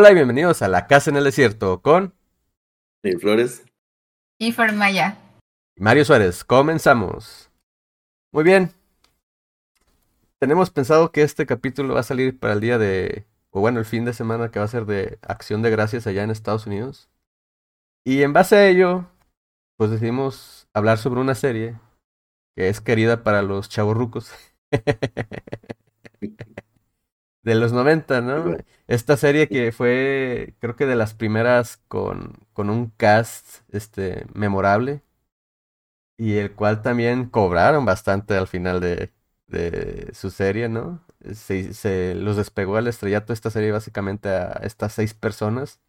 Hola y bienvenidos a La Casa en el Desierto con Mil Flores. Y Fermaya. Mario Suárez. Comenzamos. Muy bien. Tenemos pensado que este capítulo va a salir para el día de, o bueno, el fin de semana que va a ser de Acción de Gracias allá en Estados Unidos. Y en base a ello, pues decidimos hablar sobre una serie que es querida para los chavorrucos. de los 90, ¿no? Esta serie que fue, creo que de las primeras con, con un cast este, memorable y el cual también cobraron bastante al final de, de su serie, ¿no? Se, se los despegó al estrellato esta serie básicamente a estas seis personas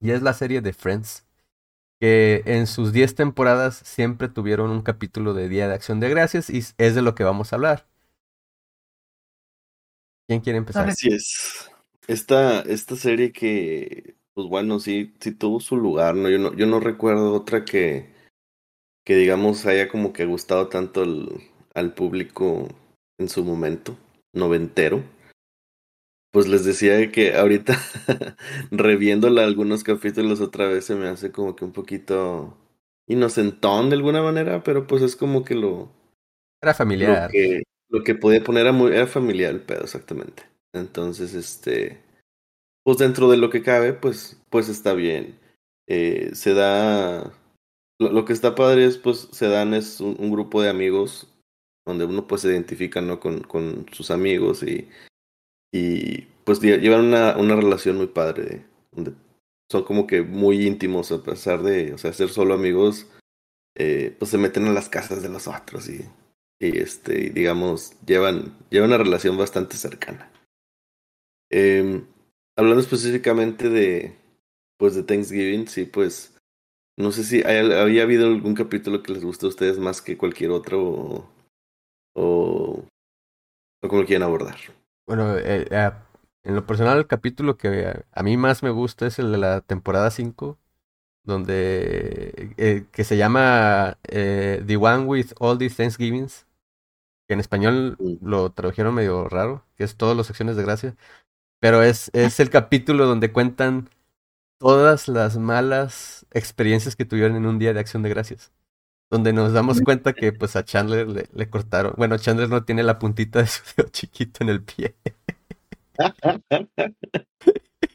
y es la serie de Friends que en sus diez temporadas siempre tuvieron un capítulo de Día de Acción de Gracias y es de lo que vamos a hablar. ¿Quién quiere empezar? Así es. Esta, esta serie que, pues bueno, sí, sí tuvo su lugar, ¿no? Yo no, yo no recuerdo otra que, que digamos haya como que gustado tanto al, al público en su momento, noventero. Pues les decía que ahorita, reviéndola algunos capítulos otra vez, se me hace como que un poquito inocentón de alguna manera, pero pues es como que lo... Era familiar. Lo que, lo que podía poner era, muy, era familiar el pedo, exactamente. Entonces, este, pues dentro de lo que cabe, pues, pues está bien. Eh, se da, lo, que está padre es, pues, se dan es un, un, grupo de amigos donde uno pues se identifica, ¿no? Con, con sus amigos y, y pues llevan una, una relación muy padre, donde son como que muy íntimos a pesar de, o sea, ser solo amigos, eh, pues se meten a las casas de los otros y y este, digamos, llevan, llevan una relación bastante cercana. Eh, hablando específicamente de, pues, de Thanksgiving, sí, pues, no sé si hay, había habido algún capítulo que les guste a ustedes más que cualquier otro o, o, como lo quieren abordar. Bueno, eh, eh, en lo personal, el capítulo que a mí más me gusta es el de la temporada 5, donde eh, que se llama eh, The One with All These Thanksgivings que en español lo tradujeron medio raro, que es todas las acciones de gracia, pero es, es el capítulo donde cuentan todas las malas experiencias que tuvieron en un día de acción de gracias. Donde nos damos cuenta que pues a Chandler le, le cortaron. Bueno, Chandler no tiene la puntita de su dedo chiquito en el pie.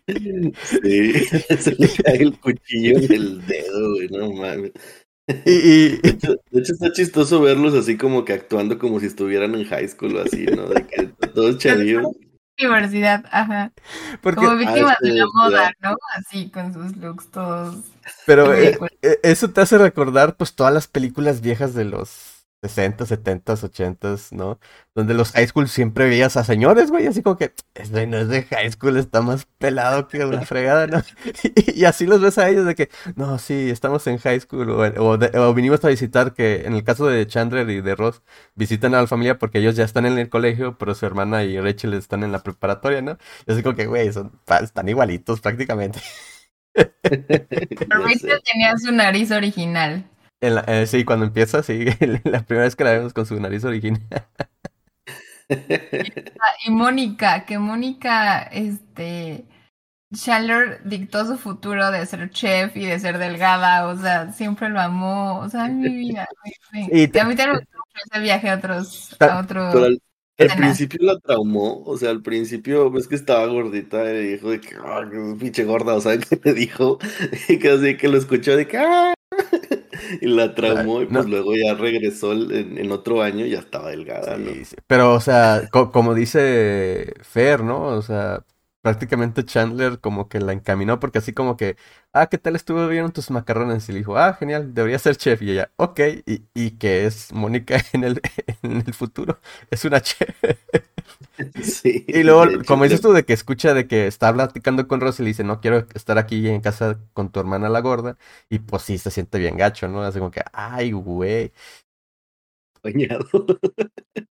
Sí, se le cae el cuchillo en el dedo, güey, no mames. Y, y... De, hecho, de, hecho, está chistoso verlos así como que actuando como si estuvieran en high school o así, ¿no? De que todos chavillos. Universidad, ajá. Porque, como víctimas ah, de la moda, ¿no? Así, con sus looks todos. Pero eh, eso te hace recordar, pues, todas las películas viejas de los 60, 70, 80, ¿no? Donde los high school siempre veías a señores, güey, así como que, este no es de high school, está más pelado que una fregada, ¿no? Y, y así los ves a ellos de que, no, sí, estamos en high school, o, o, de, o, vinimos a visitar, que en el caso de Chandler y de Ross, visitan a la familia porque ellos ya están en el colegio, pero su hermana y Rachel están en la preparatoria, ¿no? Y así como que, güey, son, están igualitos prácticamente. Pero Rachel tenía su nariz original. En la, eh, sí, cuando empieza, sí, la primera vez que la vemos con su nariz original. y Mónica, que Mónica, este, Chandler dictó su futuro de ser chef y de ser delgada, o sea, siempre lo amó, o sea, en mi vida. Y, y a mí también ese viaje a otros, a otros. Al, al, principio la traumó, o sea, al principio ves que estaba gordita y dijo de que, oh, que pinche gorda, o sea, que me dijo, y que así que lo escuchó de que, ah, y la traumó y pues no. luego ya regresó en, en, otro año y ya estaba delgada, ¿no? Sí, sí. Pero, o sea, co como dice Fer, ¿no? O sea, prácticamente Chandler como que la encaminó porque así como que, ah, ¿qué tal estuvo bien tus macarrones? Y le dijo, ah, genial, debería ser chef. Y ella, ok, y, y que es Mónica en el, en el futuro, es una chef. Sí, y luego, como dices tú, de que escucha de que está platicando con Rosy y le dice, no quiero estar aquí en casa con tu hermana la gorda. Y pues sí, se siente bien gacho, ¿no? Así como que, ay, güey. Bañado.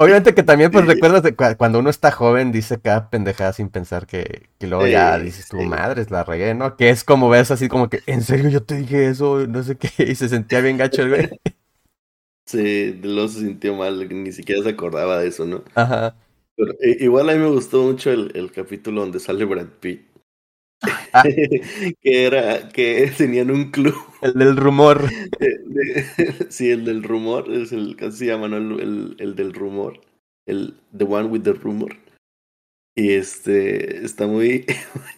Obviamente que también, pues, recuerdas de cuando uno está joven, dice cada pendejada sin pensar que, que luego sí, ya dices, tu sí. madre, la regué, ¿no? Que es como ves así como que, ¿en serio yo te dije eso? No sé qué, y se sentía bien gacho el güey. Sí, luego se sintió mal, ni siquiera se acordaba de eso, ¿no? Ajá. Pero, igual a mí me gustó mucho el, el capítulo donde sale Brad Pitt. Ah. que era que tenían un club. El del rumor. sí, el del rumor, es el que se llama, ¿no? El, el, del rumor. El The One with the Rumor. Y este está muy,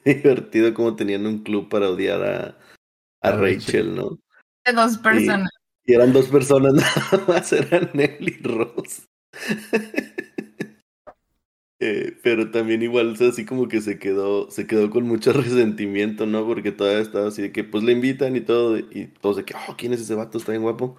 divertido como tenían un club para odiar a, a Rachel, ¿no? De dos personas. Y, eran dos personas nada más, eran Nelly y Ross. Eh, pero también igual, así como que se quedó, se quedó con mucho resentimiento, ¿no? Porque todavía estaba así de que pues le invitan y todo, y todos de que, oh, ¿quién es ese vato? Está bien guapo.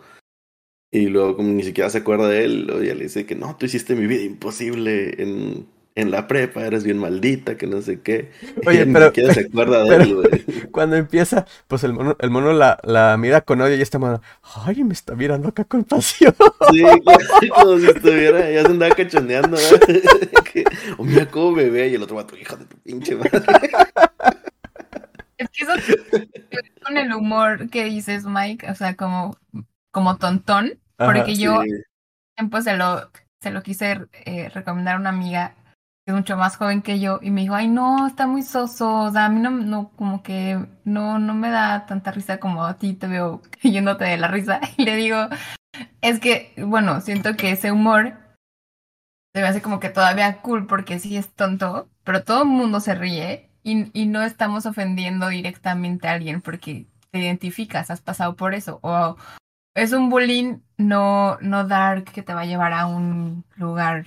Y luego como ni siquiera se acuerda de él, o ya le dice que no, tú hiciste mi vida imposible en en la prepa eres bien maldita, que no sé qué. Oye, pero. se acuerda de él, güey. Cuando empieza, pues el mono, el mono la, la mira con odio y esta mano, ay, me está mirando acá con pasión. Sí, como si estuviera, ya se andaba cachondeando, ¿verdad? o mira cómo me ve y el otro va tu hija de tu pinche madre. Es que eso con el humor que dices, Mike, o sea, como, como tontón, porque yo tiempo se lo, se lo quise eh, recomendar a una amiga es mucho más joven que yo, y me dijo, ay no, está muy soso, o sea, a mí no, no, como que no, no me da tanta risa como a ti te veo yéndote de la risa. Y le digo, es que, bueno, siento que ese humor se me hace como que todavía cool porque sí es tonto, pero todo el mundo se ríe y, y no estamos ofendiendo directamente a alguien porque te identificas, has pasado por eso, o es un bullying no, no dark que te va a llevar a un lugar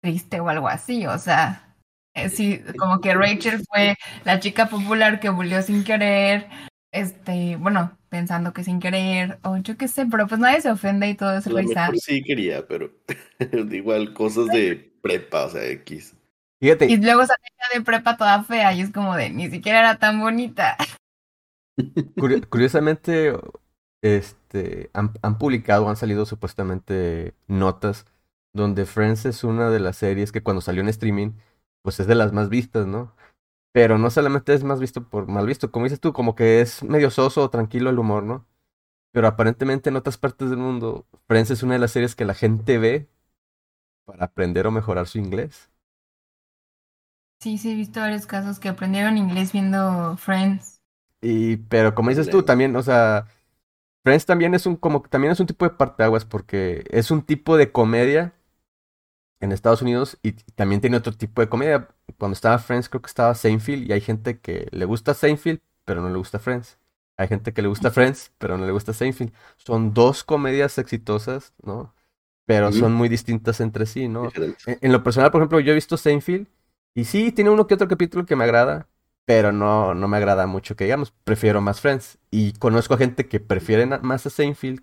triste o algo así, o sea, eh, sí, como que Rachel fue la chica popular que volvió sin querer, este, bueno, pensando que sin querer, o yo qué sé, pero pues nadie se ofende y todo es risa. Sí quería, pero igual cosas de prepa, o sea, X. Fíjate. Y luego sale de prepa toda fea y es como de, ni siquiera era tan bonita. Curiosamente, este, han, han publicado, han salido supuestamente notas donde Friends es una de las series que cuando salió en streaming, pues es de las más vistas, ¿no? Pero no solamente es más visto por mal visto, como dices tú, como que es medio soso o tranquilo el humor, ¿no? Pero aparentemente en otras partes del mundo, Friends es una de las series que la gente ve para aprender o mejorar su inglés. Sí, sí, he visto varios casos que aprendieron inglés viendo Friends. Y, pero como dices tú, también, o sea, Friends también es un, como, también es un tipo de parteaguas porque es un tipo de comedia en Estados Unidos y también tiene otro tipo de comedia. Cuando estaba Friends creo que estaba Seinfeld y hay gente que le gusta Seinfeld pero no le gusta Friends. Hay gente que le gusta Friends pero no le gusta Seinfeld. Son dos comedias exitosas, ¿no? Pero son muy distintas entre sí, ¿no? En, lo personal, por ejemplo, yo he visto Seinfeld y sí, tiene uno que otro capítulo que me agrada, pero no, no me agrada mucho que digamos, prefiero más Friends. Y conozco a gente que prefiere más a Seinfeld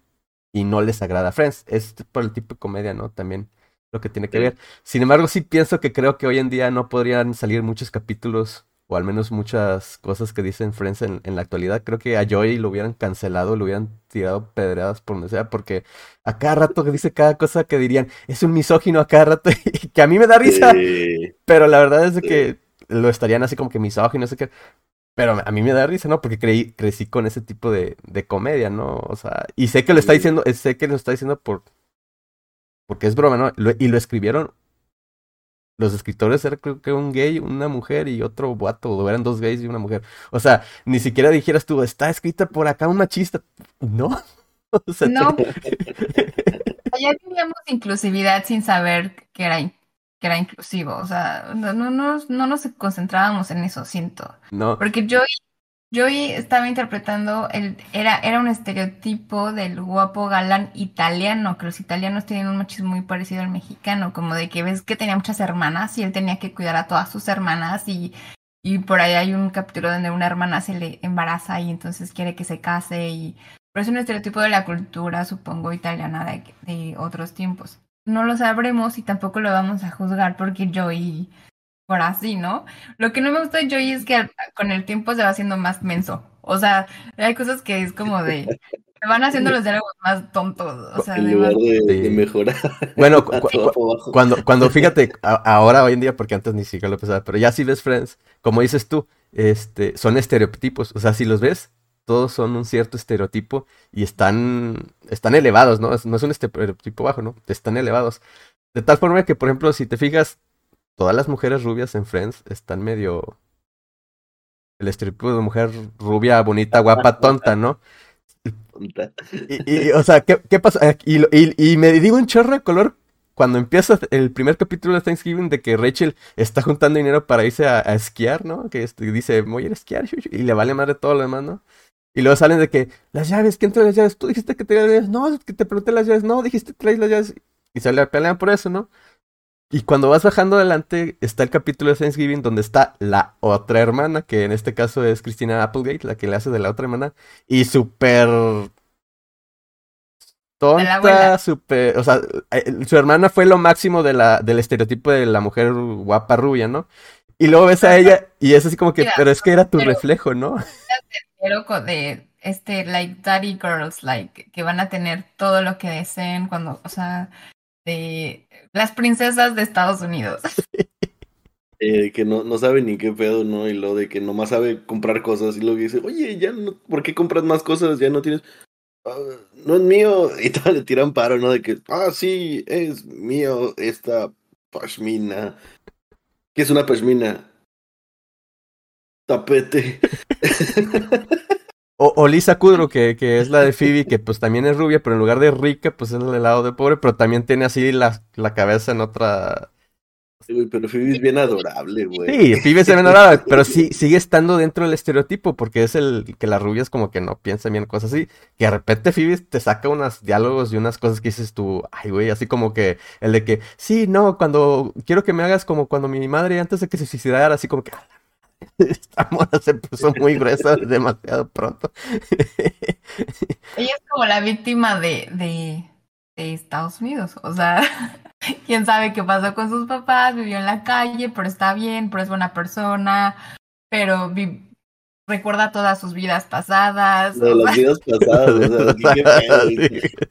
y no les agrada Friends. Es por el tipo de comedia, ¿no? También lo que tiene que ver. Sin embargo, sí pienso que creo que hoy en día no podrían salir muchos capítulos o al menos muchas cosas que dicen Friends en, en la actualidad. Creo que a Joey lo hubieran cancelado, lo hubieran tirado pedradas por donde sea, porque a cada rato que dice cada cosa que dirían, es un misógino a cada rato, y que a mí me da risa. Pero la verdad es que lo estarían así como que misógino, no sé qué. Pero a mí me da risa, ¿no? Porque creí, crecí con ese tipo de, de comedia, ¿no? O sea, y sé que lo está diciendo, sé que lo está diciendo por, porque es broma, ¿no? y lo escribieron. Los escritores eran creo que un gay, una mujer y otro guato, o eran dos gays y una mujer. O sea, ni siquiera dijeras tú, está escrita por acá un machista. No. O sea, no. ya teníamos inclusividad sin saber que era, que era inclusivo. O sea, no, no, no, no nos concentrábamos en eso, siento. No. Porque yo Joey estaba interpretando, el, era, era un estereotipo del guapo galán italiano, que los italianos tienen un machismo muy parecido al mexicano, como de que ves que tenía muchas hermanas y él tenía que cuidar a todas sus hermanas y, y por ahí hay un capítulo donde una hermana se le embaraza y entonces quiere que se case y... Pero es un estereotipo de la cultura, supongo, italiana de, de otros tiempos. No lo sabremos y tampoco lo vamos a juzgar porque Joey por así, ¿no? Lo que no me gusta de Joey es que con el tiempo se va haciendo más menso. O sea, hay cosas que es como de. Se van haciendo los diálogos más tontos. O sea, en lugar de, mejorar. Bueno, cuando, cuando fíjate, ahora hoy en día, porque antes ni siquiera lo pensaba, pero ya si ves Friends, como dices tú, este, son estereotipos. O sea, si los ves, todos son un cierto estereotipo y están, están elevados, ¿no? No es un estereotipo bajo, ¿no? Están elevados. De tal forma que, por ejemplo, si te fijas, todas las mujeres rubias en Friends están medio el estereotipo de mujer rubia, bonita, guapa, tonta, ¿no? Y, o sea, ¿qué, qué pasa? Y, y, y, me digo un chorro de color cuando empieza el primer capítulo de Thanksgiving de que Rachel está juntando dinero para irse a, esquiar, ¿no? Que este, dice, voy a ir a esquiar, y le vale madre todo lo demás, ¿no? Y luego salen de que, las llaves, ¿quién trae las llaves? Tú dijiste que traes las llaves, no, que te pregunté las llaves, no, dijiste que traes las llaves. Y se le pelean por eso, ¿no? Y cuando vas bajando adelante está el capítulo de Thanksgiving donde está la otra hermana, que en este caso es Christina Applegate, la que le hace de la otra hermana, y súper tonta, súper, o sea, eh, su hermana fue lo máximo de la, del estereotipo de la mujer guapa rubia, ¿no? Y luego ves a ella y es así como que, pero es que era tu reflejo, ¿no? De este, like, daddy girls, like, que van a tener todo lo que deseen cuando, o sea, de las princesas de Estados Unidos. Eh, que no, no sabe ni qué pedo, ¿no? Y lo de que nomás sabe comprar cosas y luego dice, oye, ya no, ¿por qué compras más cosas? Ya no tienes Ah, no es mío. Y tal, le tiran paro, ¿no? De que, ah, sí, es mío esta pashmina. ¿Qué es una pashmina? Tapete. O, Lisa Kudrow, que, que, es la de Phoebe, que pues también es rubia, pero en lugar de rica, pues es el lado de pobre, pero también tiene así la, la cabeza en otra Sí, güey, pero Phoebe es bien adorable, güey. Sí, Phoebe es bien adorable, pero sí, sigue estando dentro del estereotipo, porque es el que las rubias como que no piensan bien cosas así. Que de repente Phoebe te saca unos diálogos y unas cosas que dices tú, ay, güey, así como que el de que, sí, no, cuando quiero que me hagas como cuando mi madre antes de que se suicidara, así como que, esta mona se puso muy gruesa demasiado pronto. Ella es como la víctima de, de, de Estados Unidos, o sea quién sabe qué pasó con sus papás, vivió en la calle, pero está bien, pero es buena persona, pero recuerda todas sus vidas pasadas. De las vidas pasadas, o sea,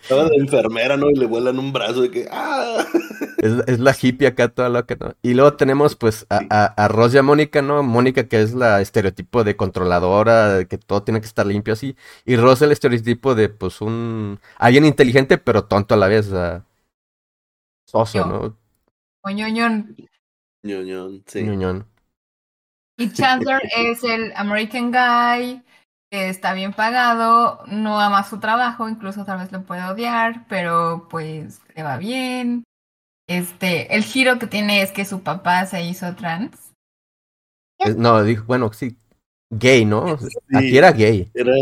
Estaba de enfermera, ¿no? Y le vuelan un brazo de que ¡ah! Es, la hippie acá toda loca, ¿no? Y luego tenemos pues a, a, a Rosa Mónica, ¿no? Mónica que es la estereotipo de controladora, de que todo tiene que estar limpio así. Y Rosa el estereotipo de pues un... alguien inteligente pero tonto a la vez, o sea soso, ¿no? O ñoñón. ñoñón, sí. ñoñón. Y Chandler es el American Guy, que está bien pagado, no ama su trabajo, incluso tal vez lo puede odiar, pero pues le va bien. Este, el giro que tiene es que su papá se hizo trans. No, dijo, bueno, sí, gay, ¿no? Aquí era gay. Era,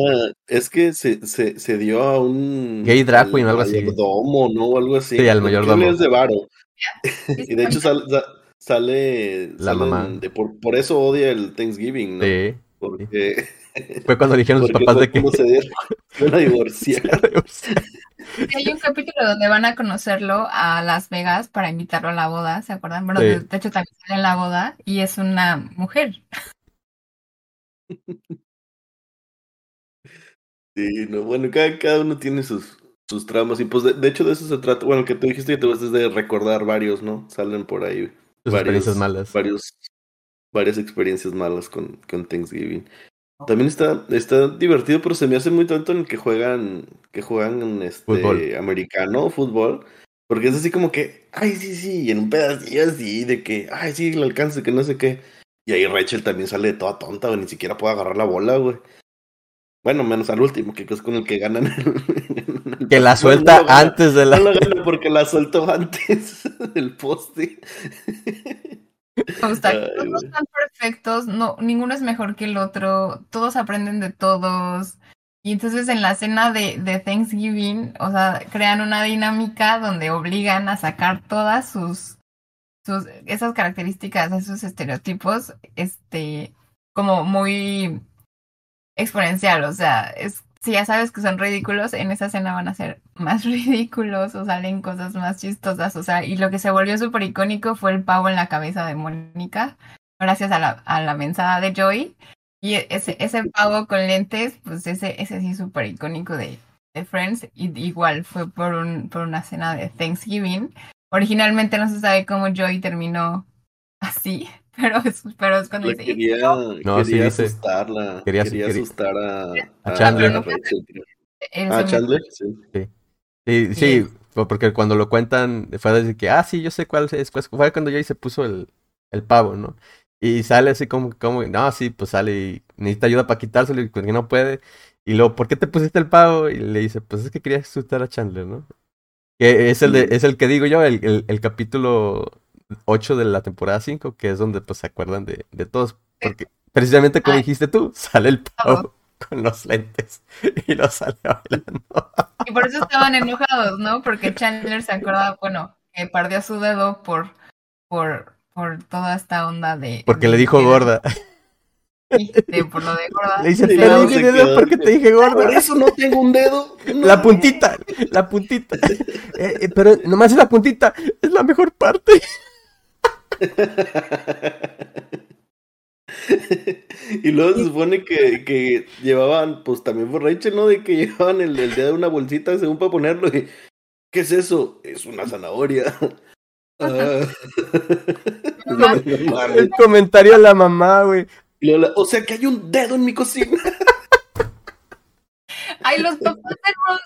es que se, se, se dio a un... Gay drag queen o algo así. Mayordomo, ¿no? O algo así. Sí, al mayordomo. es de varo. y de hecho sale, sale la mamá. De, por, por, eso odia el Thanksgiving, ¿no? Sí. Porque... Fue cuando dijeron sus papás de que... Se van a divorciar. Hay un capítulo donde van a conocerlo a Las Vegas para invitarlo a la boda, ¿se acuerdan? Bueno, de, de hecho también sale en la boda y es una mujer. Sí, no, bueno, cada, cada uno tiene sus, sus tramas y pues de, hecho de eso se trata, bueno, que tú dijiste que te vas de recordar varios, ¿no? Salen por ahí varios, experiencias malas. Varios, varias experiencias malas con, con Thanksgiving. También está, está divertido, pero se me hace muy tanto en el que juegan, que juegan este fútbol. americano, fútbol, porque es así como que, ay, sí, sí, y en un pedacillo así, de que, ay, sí, el alcance, que no sé qué. Y ahí Rachel también sale toda tonta, güey, ni siquiera puede agarrar la bola, güey. Bueno, menos al último, que es con el que ganan. que la suelta antes de la. No la gana porque la soltó antes del poste. todos están perfectos, no, ninguno es mejor que el otro, todos aprenden de todos. Y entonces en la cena de, de Thanksgiving, o sea, crean una dinámica donde obligan a sacar todas sus esas características, esos estereotipos, este, como muy exponencial, o sea, es, si ya sabes que son ridículos, en esa escena van a ser más ridículos o salen cosas más chistosas, o sea, y lo que se volvió súper icónico fue el pavo en la cabeza de Mónica, gracias a la, a la mensada de Joy, y ese, ese pavo con lentes, pues ese, ese sí súper icónico de, de Friends, y igual fue por, un, por una cena de Thanksgiving, Originalmente no se sabe cómo Joy terminó así, pero es, pero es cuando dice... Quería, no, quería sí, asustarla. Quería, quería asustar a, a Chandler. A, Chandler, sí. Sí, sí, porque cuando lo cuentan fue a decir que, ah, sí, yo sé cuál es. Fue cuando Joy se puso el, el pavo, ¿no? Y sale así como, como, no, sí, pues sale y necesita ayuda para quitárselo y que no puede. Y luego, ¿por qué te pusiste el pavo? Y le dice, pues es que quería asustar a Chandler, ¿no? Que es el, de, es el que digo yo, el, el, el capítulo 8 de la temporada 5, que es donde pues se acuerdan de, de todos. Porque precisamente como dijiste tú, sale el pavo con los lentes y lo sale bailando. Y por eso estaban enojados, ¿no? Porque Chandler se acordaba, bueno, que perdió su dedo por, por, por toda esta onda de... Porque le dijo gorda. De, por lo de gorda. Le dice, mi dedo porque te dije gorda. Por eso no tengo un dedo. No. La puntita, la puntita. Eh, eh, pero nomás es la puntita, es la mejor parte. Y luego se supone que, que, llevaban, pues también por Rachel, ¿no? De que llevaban el, el dedo de una bolsita según para ponerlo. Y, ¿Qué es eso? Es una zanahoria. Ah. el comentario de la mamá, güey. O sea que hay un dedo en mi cocina. Ay, los papás de Ross,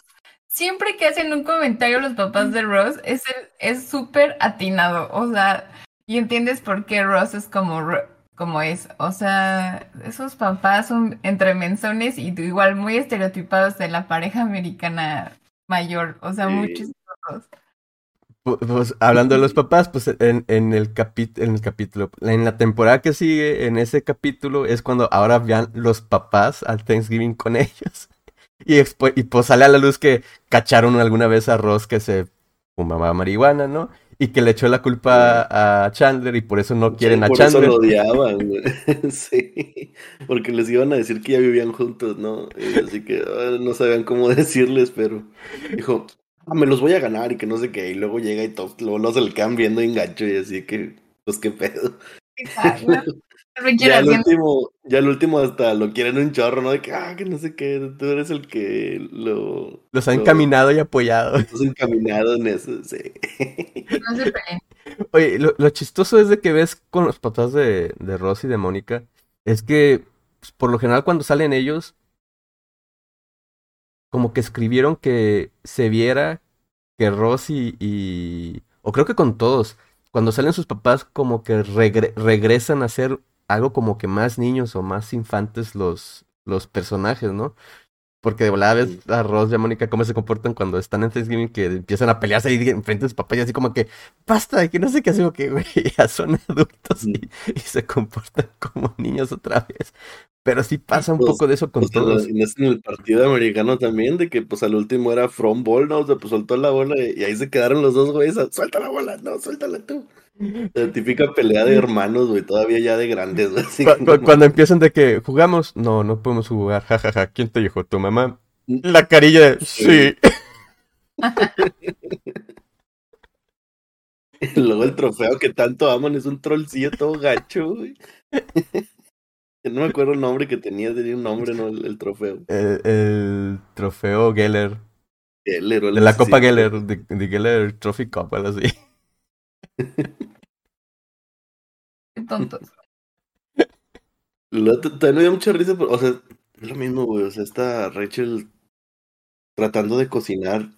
siempre que hacen un comentario los papás de Ross, es es súper atinado. O sea, y entiendes por qué Ross es como como es. O sea, esos papás son entre menzones y igual muy estereotipados de la pareja americana mayor. O sea, muchos. Pues, hablando de los papás, pues en, en, el en el capítulo, en la temporada que sigue, en ese capítulo, es cuando ahora vean los papás al Thanksgiving con ellos. Y, y pues sale a la luz que cacharon alguna vez a Ross que se fumaba marihuana, ¿no? Y que le echó la culpa a Chandler y por eso no quieren a Chandler. Por eso lo odiaban, sí, porque les iban a decir que ya vivían juntos, ¿no? así que ah, no sabían cómo decirles, pero dijo, ah, me los voy a ganar y que no sé qué, y luego llega y todos luego no se le quedan viendo engancho y así que, pues qué pedo. Ya el último, ya el último hasta lo quieren un chorro, ¿no? De que, ah, que no sé qué, tú eres el que lo... Los ha encaminado y apoyado. Los encaminado en eso, sí. No se peleen. Oye, lo, lo, chistoso es de que ves con los papás de, de Ross y de Mónica, es que pues, por lo general cuando salen ellos, como que escribieron que se viera que Ross y, y... o creo que con todos, cuando salen sus papás como que regre regresan a ser algo como que más niños o más infantes los, los personajes, ¿no? Porque de volada ves a Ross y a Mónica cómo se comportan cuando están en Thanksgiving, que empiezan a pelearse ahí enfrente de sus papás y así como que, basta, que no sé qué hacer, que güey, ya son adultos y, y, se comportan como niños otra vez. Pero sí pasa un pues, poco de eso con pues todos. En, en el partido americano también, de que pues al último era From Ball, ¿no? O sea, pues soltó la bola y, y ahí se quedaron los dos güeyes, suelta la bola, no, suéltala tú. La típica pelea de hermanos, güey, todavía ya de grandes, güey. Cu cu cuando empiezan de que jugamos, no, no podemos jugar, jajaja, ja, ja. ¿quién te dijo? ¿Tu mamá? Mm. La carilla de, sí. luego el trofeo que tanto aman es un trollcillo todo gacho, güey. No me acuerdo el nombre que tenía, tenía un nombre, ¿no? El, el trofeo. El, el, trofeo Geller. Geller, De la Copa Geller, de, de Geller Trophy Cup, algo así. Tontos. También me dio mucha risa, pero, o sea, es lo mismo, güey. O sea, está Rachel tratando de cocinar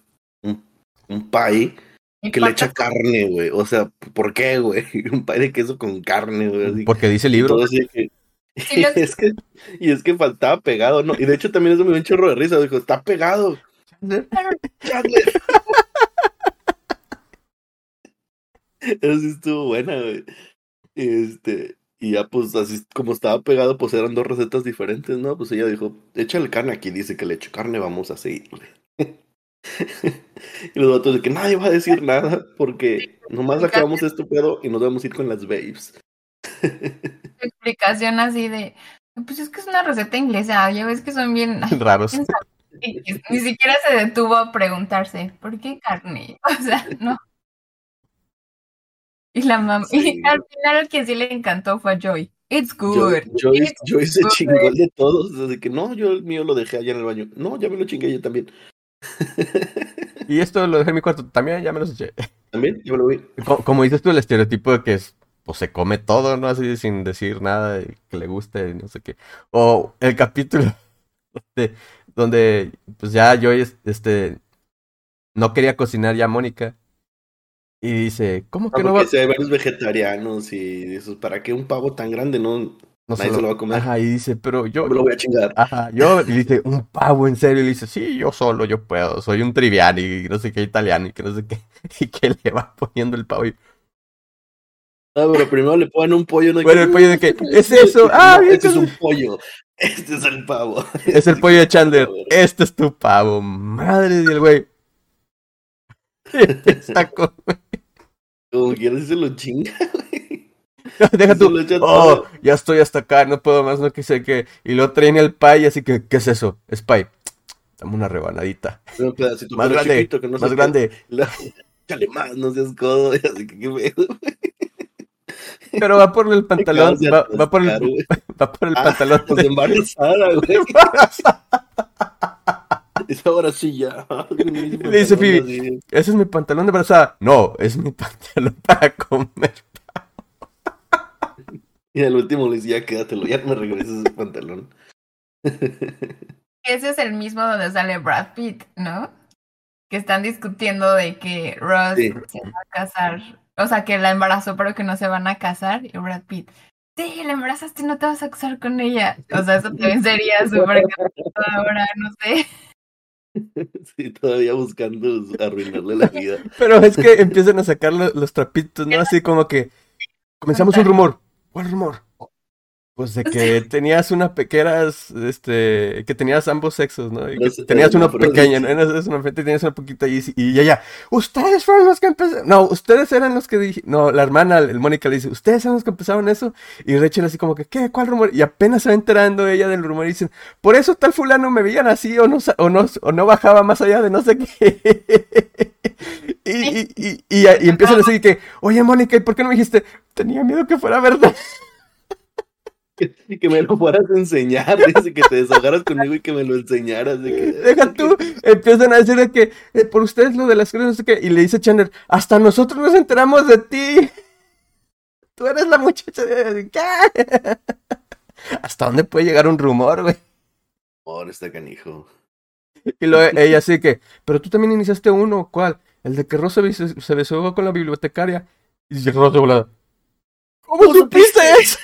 un, un pie que le echa carne, güey. O sea, ¿por qué, güey? Un pie de queso con carne, güey. Porque dice el libro. Así que, y, es que, y es que faltaba pegado, ¿no? Y de hecho también eso me dio un chorro de risa. Dijo, está pegado. Eso sí estuvo buena, güey. Este, y ya pues así como estaba pegado, pues eran dos recetas diferentes, ¿no? Pues ella dijo, échale carne aquí, dice que le echo carne, vamos a seguirle. y los otros de que nadie va a decir nada, porque nomás acabamos este pedo y nos vamos a ir con las babes. Explicación así de, pues es que es una receta inglesa, ya ves que son bien raros. Ni siquiera se detuvo a preguntarse, ¿por qué carne? O sea, no. Y la mamá, sí. y al final el que sí le encantó fue a Joy. It's good. Joy, It's Joy se good. chingó el de todos, desde que no, yo el mío lo dejé allá en el baño. No, ya me lo chingué yo también. y esto lo dejé en mi cuarto, también ya me lo eché. También, yo me lo vi. Como, como, dices tú, el estereotipo de que es, pues se come todo, ¿no? Así sin decir nada, que le guste, no sé qué. O el capítulo donde, donde pues ya Joy, este, no quería cocinar ya a Mónica Y dice, ¿cómo Ah, que no porque va? si hay varios vegetarianos y eso, ¿para qué un pavo tan grande? No, No nadie se se lo va a comer. Ajá, y dice, pero yo, me lo voy a chingar. Ajá, yo, y dice, un pavo en serio, y dice, sí, yo solo, yo puedo, soy un triviani, y no sé qué italiano, y que no sé qué, y que le va poniendo el pavo, y, Ah, pero primero le ponen un pollo. ¿no? Bueno, el pollo de que, ¿es eso? Ah, No, bien, este es un pollo. Este es el pavo. es el pollo de Chandler, este es tu pavo, madre del güey. Está con- Como quieras se lo chinga, güey. Deja Se tú, oh, ya estoy hasta acá, no puedo más, no que sé qué, y lo traen el pie, así que, ¿qué es eso? Es pie, dame una rebanadita, Un pedacito más pero grande, chiquito, que no más grande, La- más, no seas codo. Así que qué pedo. pero va por el pantalón, va, va por el, güey. va por el Ah, pantalón pues de- embarazada, güey. Es ahora sí ya. Le dice Phoebe, Ese es mi pantalón de embarazada. No, es mi pantalón para comer. Y al último le decía, quédatelo, ya no me regreses ese pantalón. Ese es el mismo donde sale Brad Pitt, ¿no? Que están discutiendo de que Ross Sí. se va a casar. O sea, que la embarazó, pero que no se van a casar. Y Brad Pitt, sí, la embarazaste, no te vas a casar con ella. O sea, eso también sería súper ahora, no sé. Sí, todavía buscando arruinarle la vida. Pero es que empiezan a sacar lo- los trapitos, ¿no? Así como que comenzamos un rumor. ¿Cuál rumor? Pues de que tenías una pequeña, este, que tenías ambos sexos, ¿no? Y que Los tenías una hermafroditas. pequeña, ¿no? Eras una frente, tenías una poquita y, y ella, ustedes fueron los que empezaron. No, ustedes eran los que dije, no, la hermana, el Mónica le dice, ustedes eran los que empezaron eso. Y Rachel así como que, ¿qué? ¿Cuál rumor? Y apenas se va enterando ella del rumor y dicen, por eso tal fulano me veían así o no, o no, o no bajaba más allá de no sé qué. y, y, y, y, y empiezan a decir que, oye Mónica, ¿y por qué no me dijiste? Tenía miedo que fuera verdad. Y que me lo fueras a enseñar, dice que te desahogaras conmigo y que me lo enseñaras. De que, Deja tú, empiezan a decir de que eh, por ustedes lo de las cosas, no sé qué, y le dice Chandler, hasta nosotros nos enteramos de ti. Tú eres la muchacha de... ¿Qué? ¿Hasta dónde puede llegar un rumor, güey? Ahora está canijo. Y luego ella así que, pero tú también iniciaste uno, ¿cuál? El de que Ross se, se besó con la bibliotecaria. Y dice volada, ¿cómo ¿Cómo supiste eso?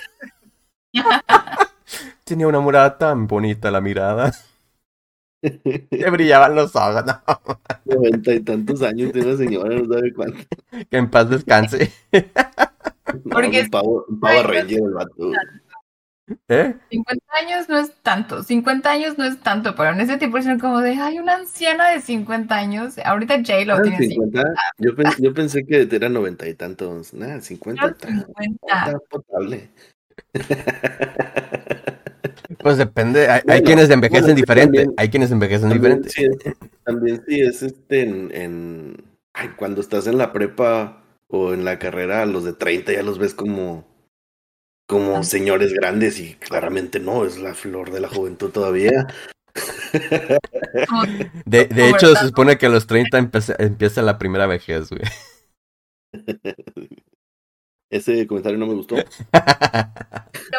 Tenía una mirada tan bonita la mirada. Le brillaban los ojos, no, Noventa y tantos años tiene la señora, no sabe cuánto. que en paz descanse. No, Porque un pavo, un pavo ranger el vato. ¿Eh? 50 años no es tanto, 50 años no es tanto, pero en ese tiempo hicieron como de, hay una anciana de 50 años, ahorita J-Lo Ah, tiene 50. 50. Yo, pen- yo pensé que era noventa y tantos. Nada, 50. Está, 50. está potable. Pues depende, hay, hay Bueno, quienes envejecen bueno, diferente, también- hay quienes envejecen También diferente. sí, es, también sí es este en, en- ay, cuando estás en la prepa o en la carrera, los de 30 ya los ves como como Ah. señores grandes y claramente no, es la flor de la juventud todavía. De, de hecho, se supone que a los 30 empieza, empieza la primera vejez, güey. Ese comentario no me gustó,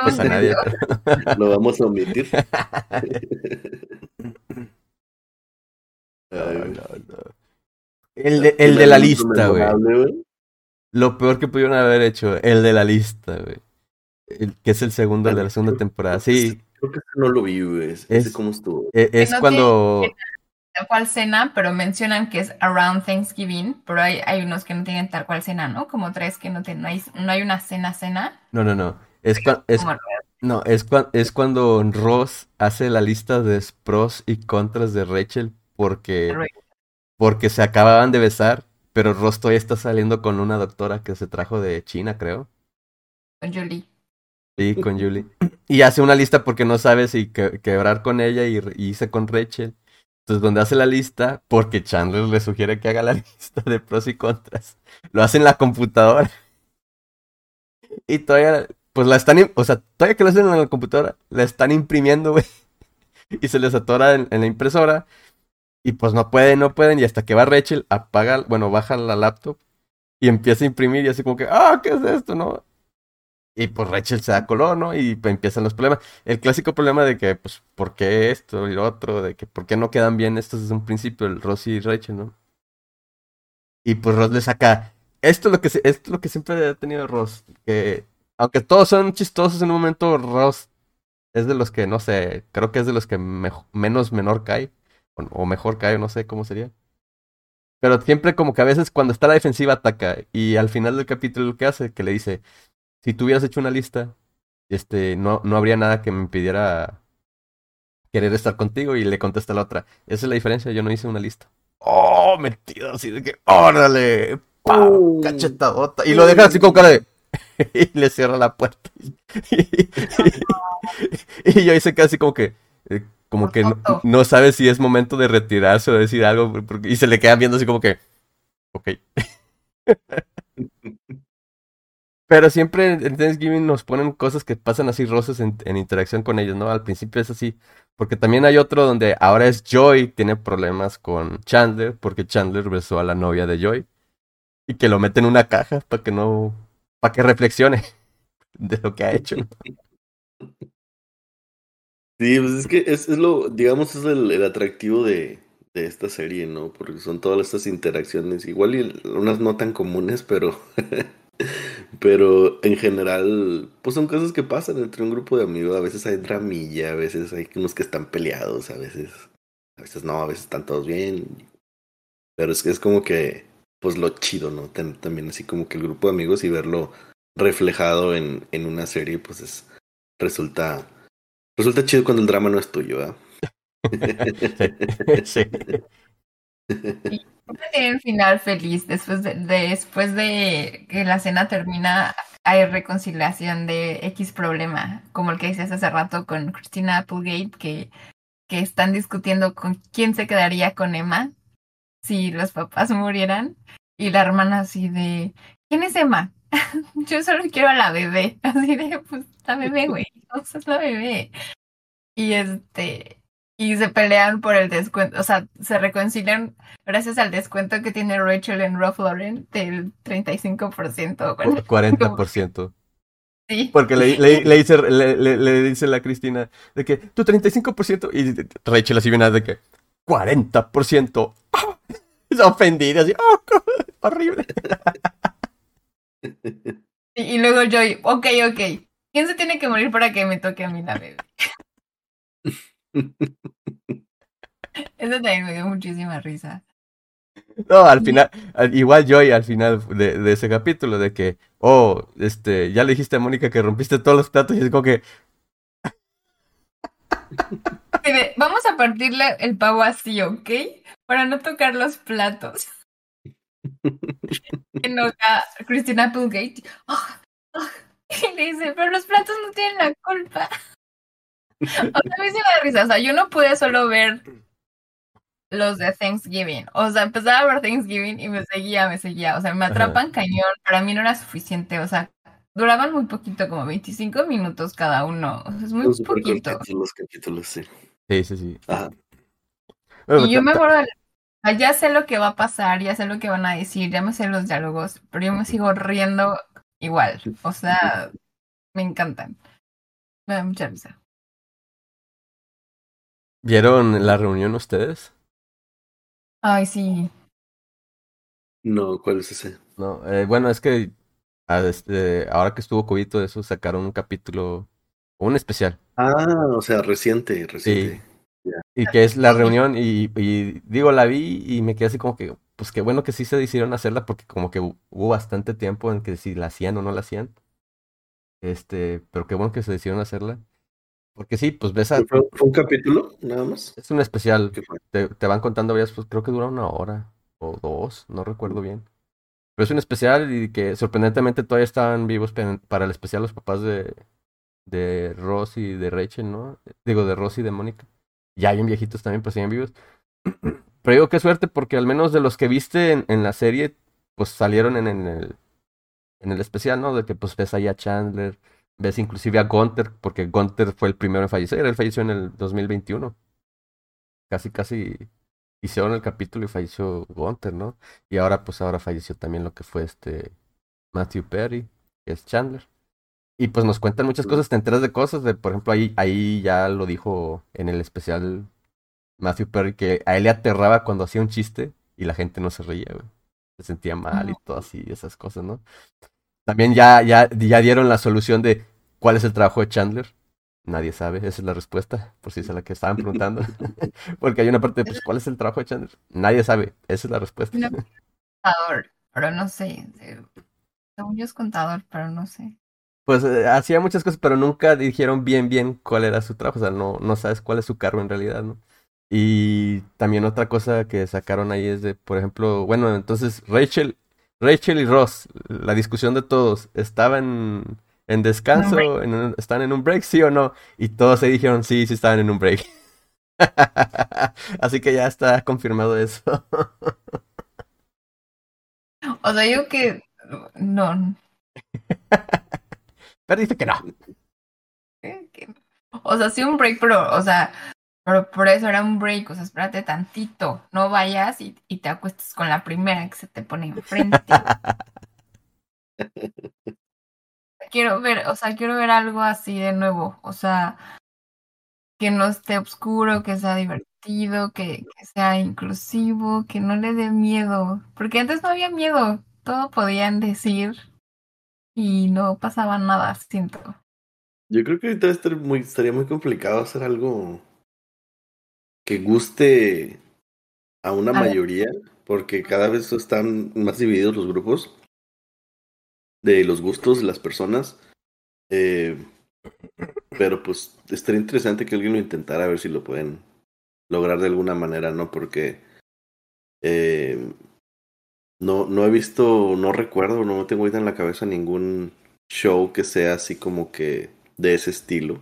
Pues a nadie. lo vamos a omitir. No, no, no. El de, el de la lista, güey. Lo peor que pudieron haber hecho, el de la lista, güey. El- que es el segundo de la segunda temporada. Sí, Creo que no lo vi, güey. Ese Es- cómo estuvo. e- es cuando... tal cual cena, pero mencionan que es around Thanksgiving, pero hay, hay unos que no tienen tal cual cena, ¿no? Como tres que no tienen, no hay, no hay una cena cena. No, no, no. Es, cua- es, Como- no, es, cua- es cuando Ross hace la lista de pros y contras de Rachel porque, porque se acababan de besar, pero Ross todavía está saliendo con una doctora que se trajo de China, creo. con Julie. Sí, con Julie. Y hace una lista porque no sabe si que- quebrar con ella y, y irse con Rachel. Entonces, donde hace la lista, porque Chandler le sugiere que haga la lista de pros y contras, lo hace en la computadora. Y todavía, pues la están, o sea, todavía que lo hacen en la computadora, la están imprimiendo, güey. Y se les atora en, en la impresora. Y pues no pueden, no pueden. Y hasta que va Rachel, apaga, bueno, baja la laptop y empieza a imprimir y así como que, ah, ¿qué es esto, no? Y pues Rachel se da color, ¿no? Y empiezan los problemas. El clásico problema de que, pues, ¿por qué esto y lo otro? De que, ¿por qué no quedan bien estos desde un principio, el Ross y Rachel, ¿no? Y pues Ross le saca esto es lo que esto es lo que siempre ha tenido Ross, que aunque todos son chistosos en un momento, Ross es de los que, no sé, creo que es de los que menos menor cae, o, mejor cae, no sé cómo sería. Pero siempre como que a veces cuando está la defensiva ataca, y al final del capítulo lo que hace, que le dice, si tú hubieras hecho una lista, este, no, no habría nada que me impidiera querer estar contigo, y le contesta la otra, esa es la diferencia, yo no hice una lista. Oh, metido así de que, órale, ¡pam! cachetadota, y lo deja así con cara de... y le cierra la puerta. y yo hice casi como que, eh, como que no, sabe si es momento de retirarse o decir algo, y se le quedan viendo así como que, ok. Pero siempre en Thanksgiving nos ponen cosas que pasan así rosas en, interacción con ellos, ¿no? Al principio es así. Porque también hay otro donde ahora es Joy, tiene problemas con Chandler, porque Chandler besó a la novia de Joy. Y que lo mete en una caja para que no para que reflexione de lo que ha hecho. Sí, pues es que es, lo, digamos, es el, atractivo de, de, esta serie, ¿no? Porque son todas estas interacciones, igual y unas no tan comunes, pero, pero en general, pues son cosas que pasan entre un grupo de amigos. A veces hay dramilla, a veces hay unos que están peleados, a veces, a veces no, a veces están todos bien. Pero es que es como que pues lo chido, ¿no? También así como que el grupo de amigos y verlo reflejado en, en una serie, pues es, resulta, resulta chido cuando el drama no es tuyo, ¿verdad? sí. Y tiene un final feliz después de, después de que la cena termina hay reconciliación de X problema, como el que decías hace rato con Christina Applegate, que, que están discutiendo con quién se quedaría con Emma si los papás murieran. Y la hermana así de, ¿quién es Emma? Yo solo quiero a la bebé. Así de, pues la bebé, güey. Es la bebé. Y este, y se pelean por el descuento, o sea, se reconcilian gracias al descuento que tiene Rachel en Ralph Lauren del 35%. 40%. Sí. Porque le, le, le dice, le, le, dice la Cristina de que tu 35% y Rachel así viene de que 40%. Se ofendida, así, oh, horrible. Y, luego yo, ok, ok. ¿Quién se tiene que morir para que me toque a mí la bebé? Eso también me dio muchísima risa. No, al final, igual Joy al final de, de, ese capítulo, de que, oh, este, ya le dijiste a Mónica que rompiste todos los platos y es como que, Vamos a partirle el pavo así, ¿ok? Para no tocar los platos. Enoja Christina Applegate. Oh, oh, y le dice, pero los platos no tienen la culpa. O sea, a mí sí me da risa. O sea, yo no pude solo ver los de Thanksgiving. O sea, empezaba a ver Thanksgiving y me seguía, me seguía. O sea, me atrapan cañón. Para mí no era suficiente. O sea, duraban muy poquito, como 25 minutos cada uno. es muy poquito. Los capítulos, sí. Sí, sí, sí. y yo me acuerdo, ya sé lo que va a pasar, ya sé lo que van a decir, ya me sé los diálogos, pero yo me sigo riendo igual. O sea, me encantan. Me da mucha risa. ¿Vieron la reunión ustedes? Ay, sí. No, ¿cuál es ese? No, eh, bueno, es que este, ahora que estuvo de eso, sacaron un capítulo, un especial. Ah, o sea, reciente, reciente. Y que es la reunión, y, y, digo, la vi y me quedé así como que, pues qué bueno que sí se decidieron hacerla, porque como que hubo bastante tiempo en que si la hacían o no la hacían. Este, pero qué bueno que se decidieron hacerla. Porque sí, pues ves a... ¿Fue, un capítulo, nada más? Es un especial. Te, te, van contando, pues creo que dura una hora o dos, no recuerdo bien. Pero es un especial y que sorprendentemente todavía estaban vivos para el especial los papás de, de Ross y de Rachel, ¿no? Digo, de Ross y de Mónica. Ya bien viejitos también, pero siguen vivos. Pero digo, qué suerte, porque al menos de los que viste en, en la serie, pues salieron en, en, el, en el especial, ¿no? De que pues ves ahí a Chandler, ves inclusive a Gunther, porque Gunther fue el primero en fallecer, él falleció en el 2021. Casi, casi hicieron el capítulo y falleció Gunther, ¿no? Y ahora, pues ahora falleció también lo que fue este Matthew Perry, que es Chandler. Y pues nos cuentan muchas cosas, te enteras de cosas, de, por ejemplo, ahí, ahí ya lo dijo en el especial Matthew Perry, que a él le aterraba cuando hacía un chiste y la gente no se reía, güey. se sentía mal y todo así, esas cosas, ¿no? También ya, ya, ya dieron la solución de cuál es el trabajo de Chandler. Nadie sabe, esa es la respuesta, por si es la que estaban preguntando. Porque hay una parte de, pues, ¿cuál es el trabajo de Chandler? Nadie sabe, esa es la respuesta. contador, pero no sé. Según yo es contador, pero no sé. Pues eh, hacía muchas cosas, pero nunca dijeron bien, bien cuál era su trabajo. O sea, no, no sabes cuál es su cargo en realidad, ¿no? Y también otra cosa que sacaron ahí es de, por ejemplo, bueno, entonces Rachel, Rachel y Ross, la discusión de todos, ¿estaban en descanso? En ¿Están en un break, sí o no? Y todos se dijeron, sí, sí estaban en un break. Así que ya está confirmado eso. o sea, yo que no. pero dice que no. O sea, sí un break, pero, o sea, pero por eso era un break, o sea, espérate tantito, no vayas y, y te acuestes con la primera que se te pone enfrente. quiero ver, o sea, quiero ver algo así de nuevo, o sea, que no esté oscuro, que sea divertido, que, que sea inclusivo, que no le dé miedo, porque antes no había miedo, todo podían decir y no pasaba nada, siento. Yo creo que ahorita muy, estaría muy complicado hacer algo que guste a una mayoría, porque cada vez están más divididos los grupos de los gustos de las personas. Eh, pero pues estaría interesante que alguien lo intentara a ver si lo pueden lograr de alguna manera, ¿no? Porque eh, no, no he visto, no recuerdo, no tengo ahorita en la cabeza ningún show que sea así como que de ese estilo.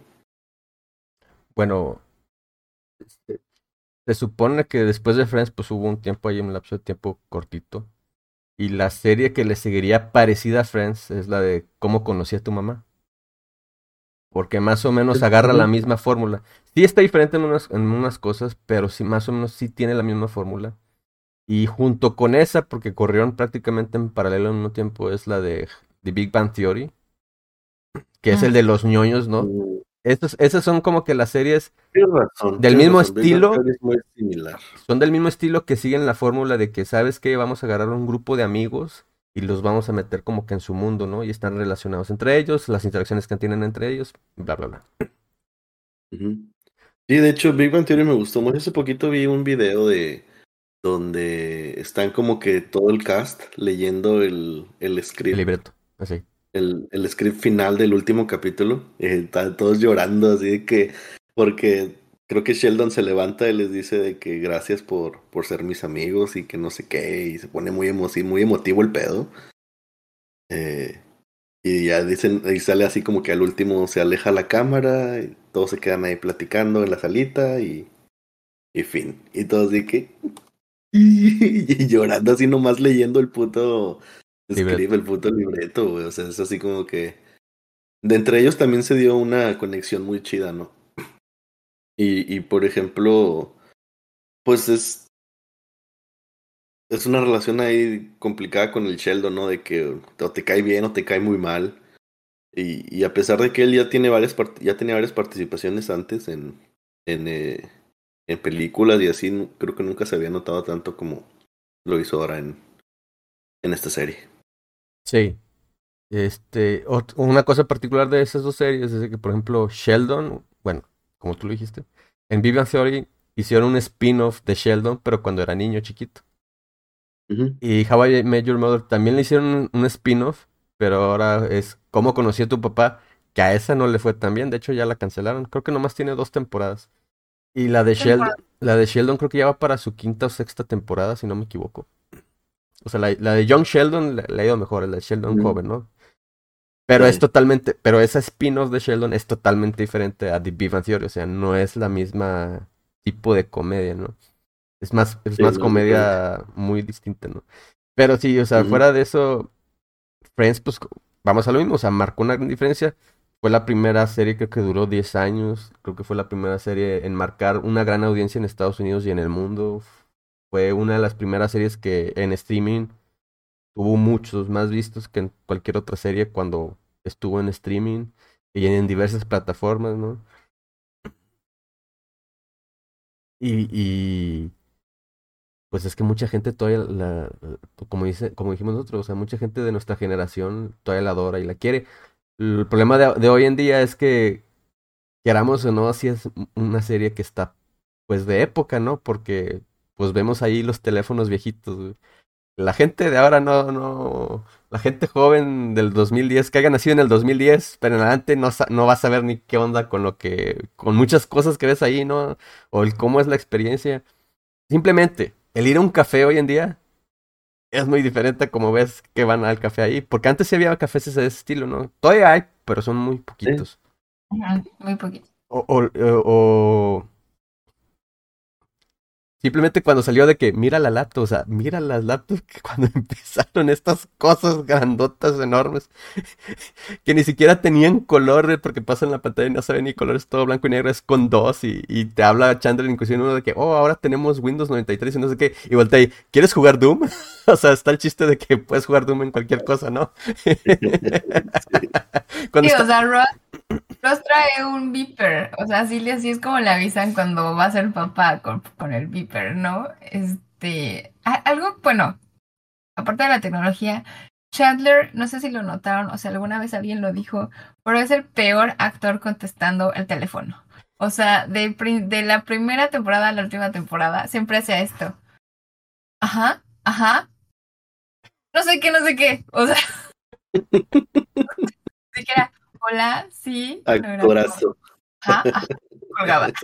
Bueno, se supone que después de Friends, pues hubo un tiempo ahí, un lapso de tiempo cortito. Y la serie que le seguiría parecida a Friends es la de Cómo conocí a tu mamá. Porque más o menos agarra la misma fórmula. Sí está diferente en unas, en unas cosas, pero sí más o menos sí tiene la misma fórmula. Y junto con esa, porque corrieron prácticamente en paralelo en un tiempo, es la de The Big Bang Theory. Que es el de los ñoños, ¿no? Uh esas son como que las series del mismo estilo. Son del mismo estilo que siguen la fórmula de que, ¿sabes que Vamos a agarrar un grupo de amigos y los vamos a meter como que en su mundo, ¿no? Y están relacionados entre ellos, las interacciones que tienen entre ellos, bla, bla, bla. Sí, de hecho, Big Bang Theory me gustó mucho. Hace poquito vi un video de donde están como que todo el cast leyendo el, el script. El libreto, así el, el script final del último capítulo. Eh, están todos llorando así que, porque creo que Sheldon se levanta y les dice de que gracias por, por ser mis amigos y que no sé qué, y se pone muy, muy emotivo el pedo. Eh, y ya dicen, y sale así como que al último se aleja la cámara, y todos se quedan ahí platicando en la salita y, y fin. Y todos de que... Y llorando así nomás leyendo el puto Escribe el puto libreto, güey. O sea, es así como que. De entre ellos también se dio una conexión muy chida, ¿no? Y, y por ejemplo, pues es. Es una relación ahí complicada con el Sheldon, ¿no? De que o te cae bien o te cae muy mal. Y, y a pesar de que él ya tiene varias ya tenía varias participaciones antes en, en, eh, en películas y así, creo que nunca se había notado tanto como lo hizo ahora en, en esta serie. Sí. Este, una cosa particular de esas dos series es que, por ejemplo, Sheldon, bueno, como tú lo dijiste, en Big Theory hicieron un spin-off de Sheldon, pero cuando era niño chiquito. Y How I Met Your Mother también le hicieron un, spin-off, pero ahora es Cómo conocí a tu papá, que a esa no le fue tan bien, de hecho ya la cancelaron, creo que nomás tiene dos temporadas. Y la de Sheldon, la de Sheldon creo que ya va para su quinta o sexta temporada, si no me equivoco. O sea, la, de Young Sheldon le, ha ido mejor, la de Sheldon joven, ¿no? Pero es totalmente, pero esa spin-off de Sheldon es totalmente diferente a The Big Bang Theory, o sea, no es la misma tipo de comedia, ¿no? Es más, es más comedia muy distinta, ¿no? Pero sí, o sea, fuera de eso, Friends, pues vamos a lo mismo, o sea, marcó una gran diferencia. Fue la primera serie creo que duró 10 años, creo que fue la primera serie en marcar una gran audiencia en Estados Unidos y en el mundo fue una de las primeras series que en streaming tuvo muchos más vistos que en cualquier otra serie cuando estuvo en streaming y en diversas plataformas, ¿no? Y, y pues es que mucha gente todavía la, como dice, como dijimos nosotros, o sea, mucha gente de nuestra generación todavía la adora y la quiere. El problema de, de hoy en día es que queramos o no, así es una serie que está pues de época, ¿no? Porque pues vemos ahí los teléfonos viejitos. La gente de ahora no, no, la gente joven del 2010, que haya nacido en el 2010, pero en adelante no, no va a saber ni qué onda con lo que, con muchas cosas que ves ahí, ¿no? O el cómo es la experiencia. Simplemente, el ir a un café hoy en día es muy diferente a como ves que van al café ahí, porque antes sí había cafés de ese estilo, ¿no? Todavía hay, pero son muy poquitos. Muy poquitos. O, o, o, Simplemente cuando salió de que mira la laptop, o sea, mira las laptops que cuando empezaron estas cosas grandotas, enormes, que ni siquiera tenían color, porque pasan la pantalla y no saben ni colores, todo blanco y negro, es con dos, y, y te habla Chandler inclusive uno de que, oh, ahora tenemos Windows 93 y no sé qué, y voltea ahí, ¿quieres jugar Doom? o sea, está el chiste de que puedes jugar Doom en cualquier cosa, ¿no? cuando sí, o sea, Ross trae un beeper, o sea, así, así es como le avisan cuando va a ser papá con, el beeper, ¿no? Este, algo, bueno, aparte de la tecnología, Chandler, no sé si lo notaron, o sea, alguna vez alguien lo dijo, pero es el peor actor contestando el teléfono. O sea, de, de la primera temporada a la última temporada, siempre hacía esto. Ajá, ajá. No sé qué, no sé qué. O sea, siquiera, Hola, sí. Ajá, ajá, colgaba.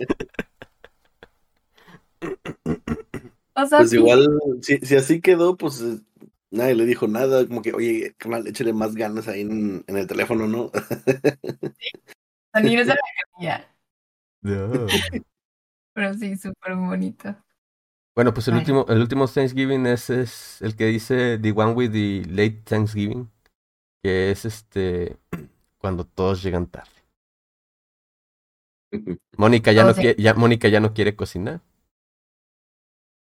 O sea, pues sí. igual, si, si, así quedó, pues eh, nadie le dijo nada, como que, oye, carnal, échale más ganas ahí en, en el teléfono, ¿no? Sí. Sonidos de la camilla. No. Pero sí, súper bonito. Bueno, pues el último, el último Thanksgiving es, es el que dice The One with the Late Thanksgiving, que es este cuando todos llegan tarde. Mónica ya, no quiere, ya, Mónica ya no quiere cocinar.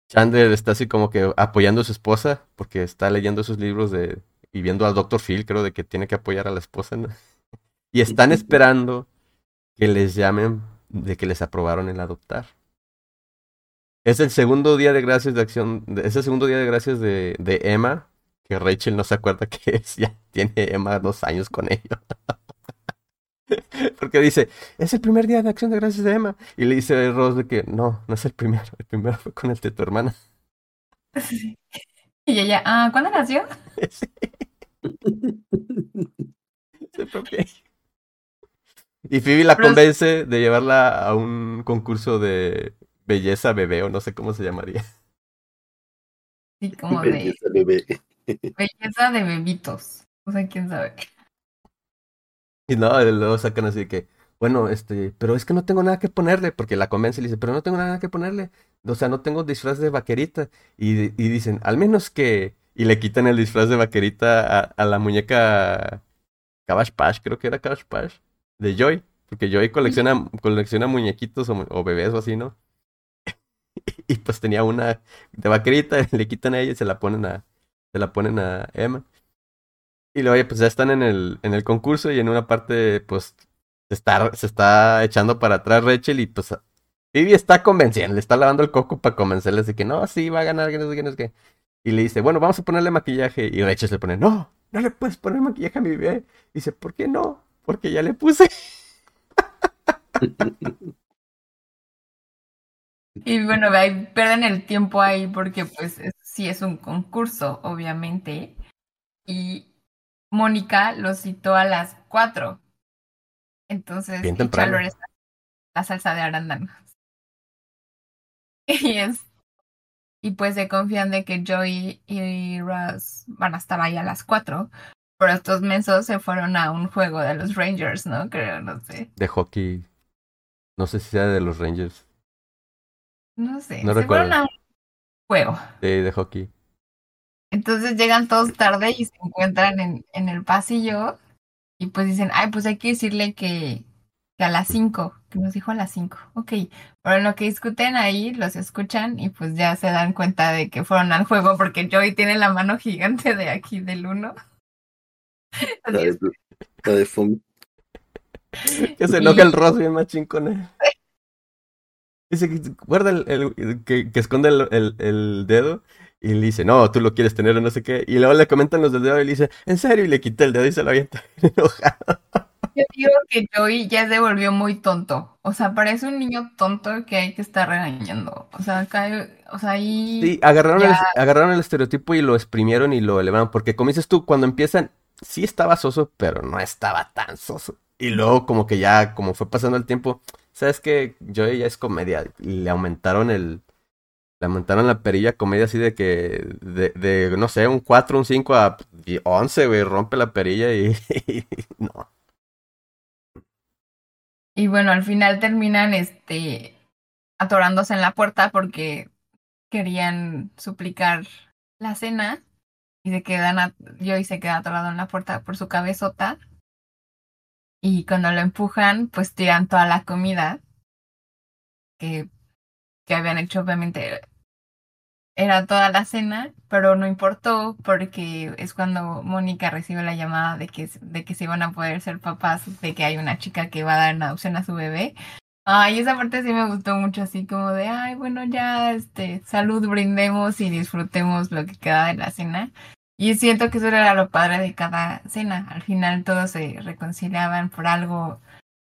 Chandler está así como que apoyando a su esposa porque está leyendo sus libros de y viendo al Dr. Phil, creo, de que tiene que apoyar a la esposa. ¿no? Y están esperando que les llamen de que les aprobaron el adoptar. Es el segundo día de gracias de acción, es el segundo día de gracias de, de Emma, que Rachel no se acuerda que es, ya tiene Emma dos años con ellos. Porque dice, es el primer día de acción de gracias de Emma. Y le dice Ross de que no, no es el primero. El primero fue con el de tu hermana. Y ella, ah, ¿cuándo nació? Y Phoebe la convence de llevarla a un concurso de belleza bebé o no sé cómo se llamaría. Sí, como belleza de bebé. Belleza de bebitos. O sea, quién sabe. Y no, luego sacan así que, bueno, este, pero es que no tengo nada que ponerle, porque la convence y le dice, pero no tengo nada que ponerle. O sea, no tengo disfraz de vaquerita. Y, y dicen, al menos que. Y le quitan el disfraz de vaquerita a, a la muñeca Cabash Pash, creo que era Cabash Pash, de Joy. Porque Joy colecciona, colecciona muñequitos o, o bebés o así, ¿no? y pues tenía una de vaquerita, le quitan a ella y se la ponen a, se la ponen a Emma. Y luego, pues ya están en el, en el concurso y en una parte, pues, se está, se está echando para atrás Rachel y pues Vivi está convenciendo, le está lavando el coco para convencerles de que no, sí, va a ganar, que no sé qué, no sé qué. Y le dice, bueno, vamos a ponerle maquillaje. Y Rachel se pone, no, no le puedes poner maquillaje a mi dice, ¿por qué no? Porque ya le puse. Y bueno, ahí el tiempo ahí porque pues sí es un concurso, obviamente. Y Mónica lo citó a las 4. Entonces, Bien temprano. la salsa de arándanos. Y es y pues se confían de que Joey y Russ van a estar ahí a las 4. Pero estos mensos se fueron a un juego de los Rangers, ¿no? Creo, no sé. De hockey. No sé si sea de los Rangers. No sé. No se recuerdo. fueron a un juego. Sí, de hockey. Entonces llegan todos tarde y se encuentran en, en el pasillo y pues dicen, ay, pues hay que decirle que, que a las 5, que nos dijo a las 5. Ok, pero en lo que discuten ahí, los escuchan y pues ya se dan cuenta de que fueron al juego porque Joey tiene la mano gigante de aquí del 1. La de, la de Fumi. Que se enoja el Ross bien machín con él. Dice que guarda el, que, esconde el, el, dedo y le dice, no, tú lo quieres tener o no sé qué. Y luego le comentan los del dedo y le dice, ¿en serio? Y le quita el dedo y se lo avienta enojado. Yo digo que Joey ya se volvió muy tonto. O sea, parece un niño tonto que hay que estar regañando. O sea, o sea ahí. Sí, agarraron, el, agarraron el estereotipo y lo exprimieron y lo elevaron. Porque como dices tú, cuando empiezan, sí estaba soso, pero no estaba tan soso. Y luego, como que ya, como fue pasando el tiempo, sabes que Joey ya es comedia. Y le aumentaron el. Le aumentaron la perilla comedia así de que. De, de no sé, un 4, un 5 a 11, güey. Rompe la perilla y no. Y bueno, al final terminan este atorándose en la puerta porque querían suplicar la cena y se quedan a, y se queda atorado en la puerta por su cabezota y cuando lo empujan pues tiran toda la comida que, que habían hecho obviamente era toda la cena, pero no importó porque es cuando Mónica recibe la llamada de que, de que se iban a poder ser papás, de que hay una chica que va a dar una adopción a su bebé. Ay, esa parte sí me gustó mucho, así como de, ay, bueno, ya, este, salud, brindemos y disfrutemos lo que queda de la cena. Y siento que eso era lo padre de cada cena. Al final todos se reconciliaban por algo,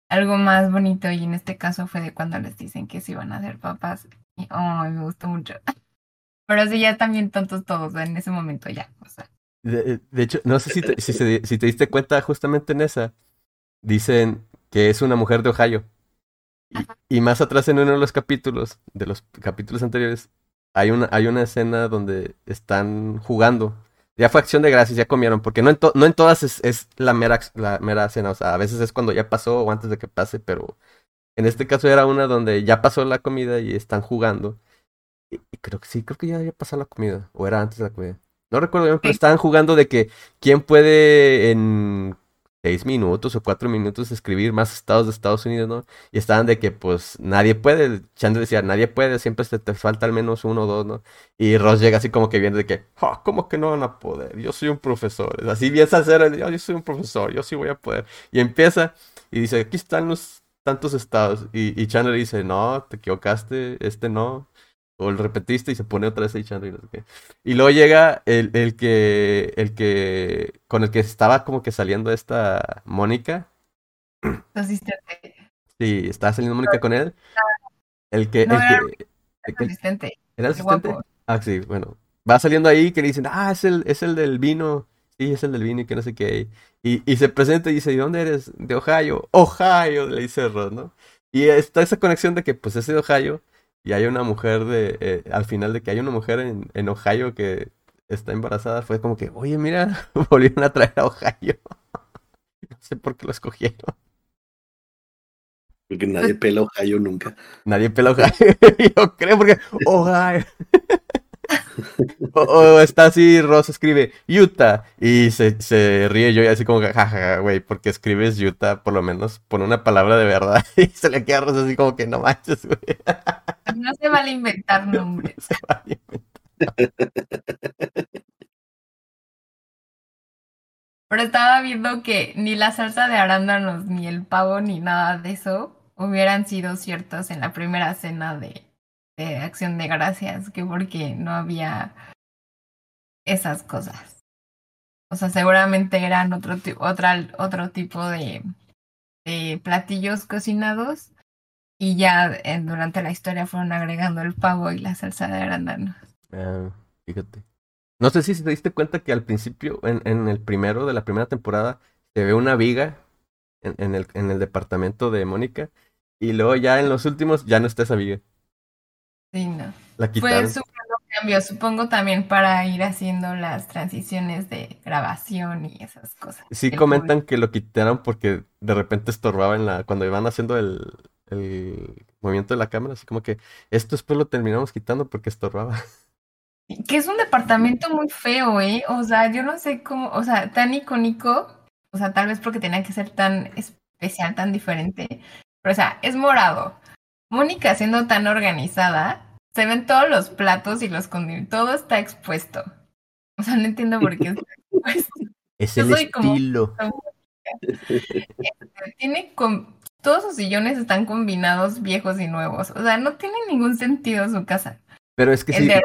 algo más bonito y en este caso fue de cuando les dicen que se iban a ser papás. Y, ay, me gustó mucho. Pero sí, ya están bien tontos todos en ese momento ya. O sea. de, hecho, no sé si te, si, si te diste cuenta justamente en esa. Dicen que es una mujer de Ohio. Y, más atrás en uno de los capítulos, de los capítulos anteriores, hay una, hay una escena donde están jugando. Ya fue acción de gracias, ya comieron, porque no en, no en todas es, es, la, mera, la mera cena, o sea, a veces es cuando ya pasó o antes de que pase, pero en este caso era una donde ya pasó la comida y están jugando. Y, creo que sí, creo que ya había pasado la comida. O era antes de la comida. No recuerdo bien, pero estaban jugando de que quién puede en seis minutos o cuatro minutos escribir más estados de Estados Unidos, ¿no? Y estaban de que pues nadie puede. Chandler decía, nadie puede, siempre te, te falta al menos uno o dos, ¿no? Y Ross llega así como que viene de que, oh, ¿cómo que no van a poder? Yo soy un profesor. Así empieza a hacer, yo soy un profesor, yo sí voy a poder. Y empieza y dice, aquí están los tantos estados. Y, y Chandler dice, no, te equivocaste, este no o lo repetiste y se pone otra vez echando y no sé qué. Y luego llega el, el que, el que, con el que estaba como que saliendo esta Mónica. Asistente. Sí, estaba saliendo Mónica con él. El que, el era, que, el asistente. ¿Era asistente? Ah, sí, bueno. Va saliendo ahí que le dicen, ah, es el, es el del vino. Sí, es el del vino y que no sé qué. Y, y se presenta y dice, ¿y dónde eres? De Ohio. Ohio, le dice Ross, ¿no? Y está esa conexión de que, pues, es de Ohio y hay una mujer de, eh, al final de que hay una mujer en, en Ohio que está embarazada, fue como que, oye, mira, volvieron a traer a Ohio. no sé por qué lo escogieron. Porque nadie pela Ohio nunca. Nadie pela Ohio, yo creo, porque Ohio. o, está así, Ross escribe Utah y se, se ríe yo y así como jajaja, güey, porque escribes Utah, por lo menos pone una palabra de verdad y se le queda a Ross así como que no manches, güey. No se vale inventar nombres. Pero estaba viendo que ni la salsa de arándanos, ni el pavo, ni nada de eso hubieran sido ciertos en la primera cena de, Acción de Gracias, que porque no había esas cosas. O sea, seguramente eran otro, otra, otro tipo de, platillos cocinados y ya eh, durante la historia fueron agregando el pavo y la salsa de arándanos. Ah, fíjate. No sé si te diste cuenta que al principio, en, en el primero de la primera temporada, se ve una viga en, en, el, en el departamento de Mónica y luego ya en los últimos ya no está esa viga. Sí, no. La quitaron. Fue su cambio, supongo también para ir haciendo las transiciones de grabación y esas cosas. Sí comentan que lo quitaron porque de repente estorbaba en la cuando iban haciendo el, el movimiento de la cámara, así como que esto después lo terminamos quitando porque estorbaba. Que es un departamento muy feo, ¿eh? O sea, yo no sé cómo, o sea, tan icónico, o sea, tal vez porque tenía que ser tan especial, tan diferente, pero o sea, es morado. Mónica siendo tan organizada, se ven todos los platos y los condimentos, todo está expuesto. O sea, no entiendo por qué está expuesto. Es Yo el soy estilo. Este, tiene com- todos sus sillones están combinados viejos y nuevos. O sea, no tiene ningún sentido su casa. Pero es que sí, de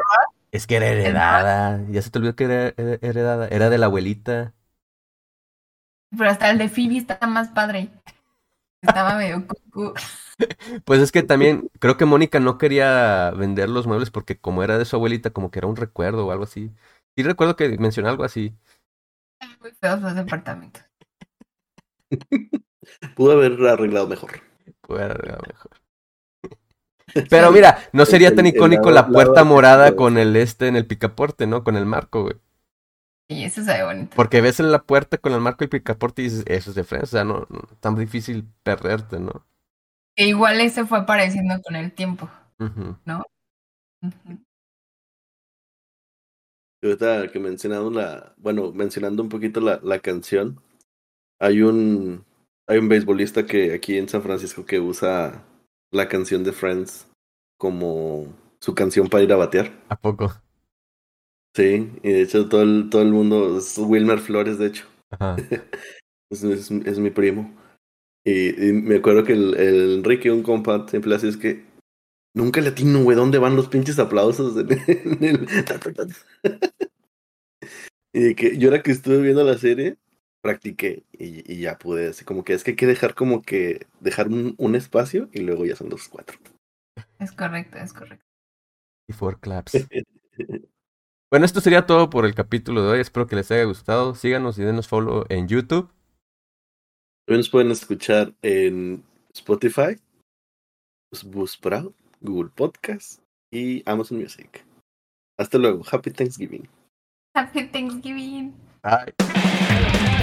es que era heredada. Ya se te olvidó que era era heredada. Era de la abuelita. pero hasta el de Phoebe está más padre. Estaba medio cucú. Pues es que también creo que Mónica no quería vender los muebles porque como era de su abuelita, como que era un recuerdo o algo así. Sí recuerdo que mencionó algo así. Muy feos los departamentos. Pudo haber arreglado mejor. Puede haber arreglado mejor. Pero mira, no sería tan icónico la puerta morada con el este en el picaporte, ¿no? Con el marco, güey. Y eso se ve bonito. Porque ves en la puerta con el marco y picaporte y dices, eso es de Friends, o sea, no, no tan difícil perderte, ¿no? E igual ese fue apareciendo con el tiempo. Ujú. Y Ahorita que mencionando la, bueno, mencionando un poquito la, la canción, hay un, hay un beisbolista que aquí en San Francisco que usa la canción de Friends como su canción para ir a batear. ¿A poco? Sí, y de hecho todo el, todo el mundo, es Wilmer Flores de hecho, Ajá. es, es, es mi primo. Y, me acuerdo que el, el Enrique, un compa, siempre hace es que nunca le atino, güey, ¿dónde van los pinches aplausos? En el- y que yo ahora que estuve viendo la serie, practiqué y, y ya pude, así como que es que hay que dejar como que, dejar un, un espacio y luego ya son los cuatro. Es correcto, es correcto. Y four claps. Bueno, esto sería todo por el capítulo de hoy. Espero que les haya gustado. Síganos y denos follow en YouTube. También nos pueden escuchar en Spotify, Buzzsprout, Google Podcast y Amazon Music. Hasta luego. Happy Thanksgiving. Happy Thanksgiving. Bye.